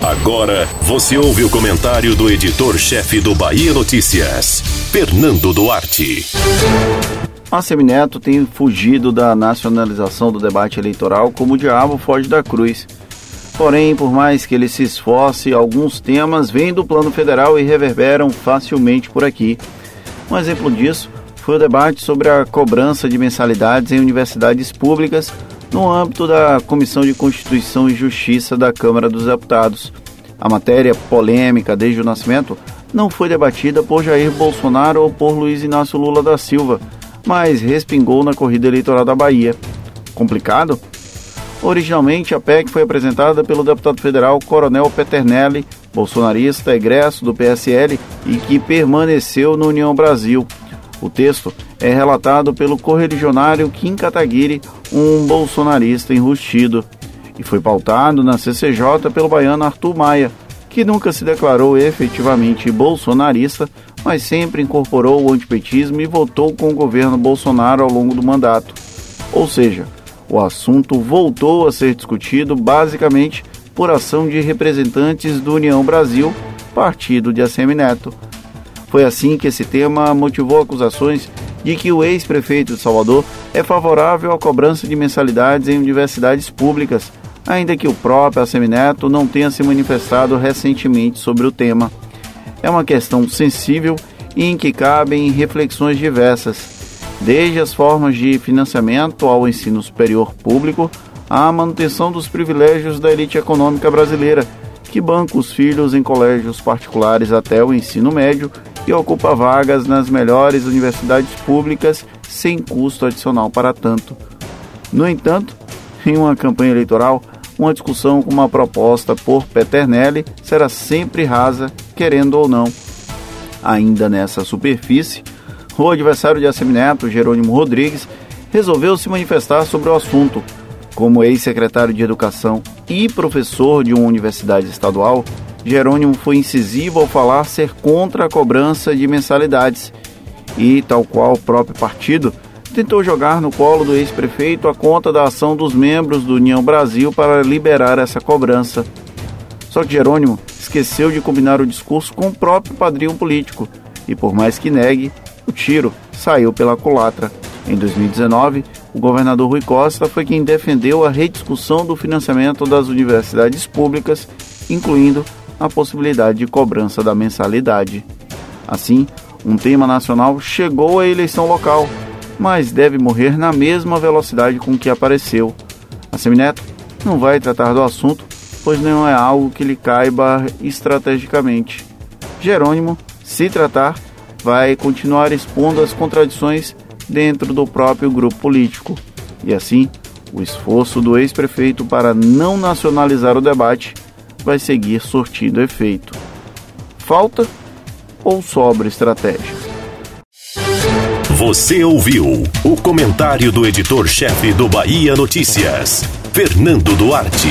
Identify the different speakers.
Speaker 1: Agora você ouve o comentário do editor-chefe do Bahia Notícias, Fernando Duarte.
Speaker 2: A Semineto tem fugido da nacionalização do debate eleitoral como o diabo foge da cruz. Porém, por mais que ele se esforce, alguns temas vêm do plano federal e reverberam facilmente por aqui. Um exemplo disso foi o debate sobre a cobrança de mensalidades em universidades públicas no âmbito da Comissão de Constituição e Justiça da Câmara dos Deputados. A matéria polêmica desde o nascimento não foi debatida por Jair Bolsonaro ou por Luiz Inácio Lula da Silva, mas respingou na corrida eleitoral da Bahia. Complicado? Originalmente, a PEC foi apresentada pelo deputado federal Coronel Peternelli, bolsonarista egresso do PSL e que permaneceu no União Brasil. O texto é relatado pelo correligionário Kim Kataguiri, um bolsonarista enrustido, e foi pautado na CCJ pelo baiano Arthur Maia, que nunca se declarou efetivamente bolsonarista, mas sempre incorporou o antipetismo e votou com o governo Bolsonaro ao longo do mandato. Ou seja, o assunto voltou a ser discutido basicamente por ação de representantes do União Brasil, partido de ACM Neto. Foi assim que esse tema motivou acusações de que o ex-prefeito de Salvador é favorável à cobrança de mensalidades em universidades públicas, ainda que o próprio ACM Neto não tenha se manifestado recentemente sobre o tema. É uma questão sensível e em que cabem reflexões diversas desde as formas de financiamento ao ensino superior público à manutenção dos privilégios da elite econômica brasileira, que banca os filhos em colégios particulares até o ensino médio e ocupa vagas nas melhores universidades públicas sem custo adicional para tanto. No entanto, em uma campanha eleitoral, uma discussão com uma proposta por Peternelli será sempre rasa, querendo ou não. Ainda nessa superfície, o adversário de Assemineto, Jerônimo Rodrigues, resolveu se manifestar sobre o assunto. Como ex-secretário de Educação e professor de uma universidade estadual, Jerônimo foi incisivo ao falar ser contra a cobrança de mensalidades e, tal qual o próprio partido, tentou jogar no colo do ex-prefeito a conta da ação dos membros do União Brasil para liberar essa cobrança. Só que Jerônimo esqueceu de combinar o discurso com o próprio padrinho político e, por mais que negue, o tiro saiu pela culatra. Em 2019, o governador Rui Costa foi quem defendeu a rediscussão do financiamento das universidades públicas, incluindo a possibilidade de cobrança da mensalidade. Assim, um tema nacional chegou à eleição local, mas deve morrer na mesma velocidade com que apareceu. A Semineto não vai tratar do assunto, pois não é algo que lhe caiba estrategicamente. Jerônimo, se tratar, vai continuar expondo as contradições dentro do próprio grupo político. E assim, o esforço do ex-prefeito para não nacionalizar o debate vai seguir surtindo efeito. Falta ou sobra estratégia?
Speaker 1: Você ouviu o comentário do editor-chefe do Bahia Notícias, Fernando Duarte.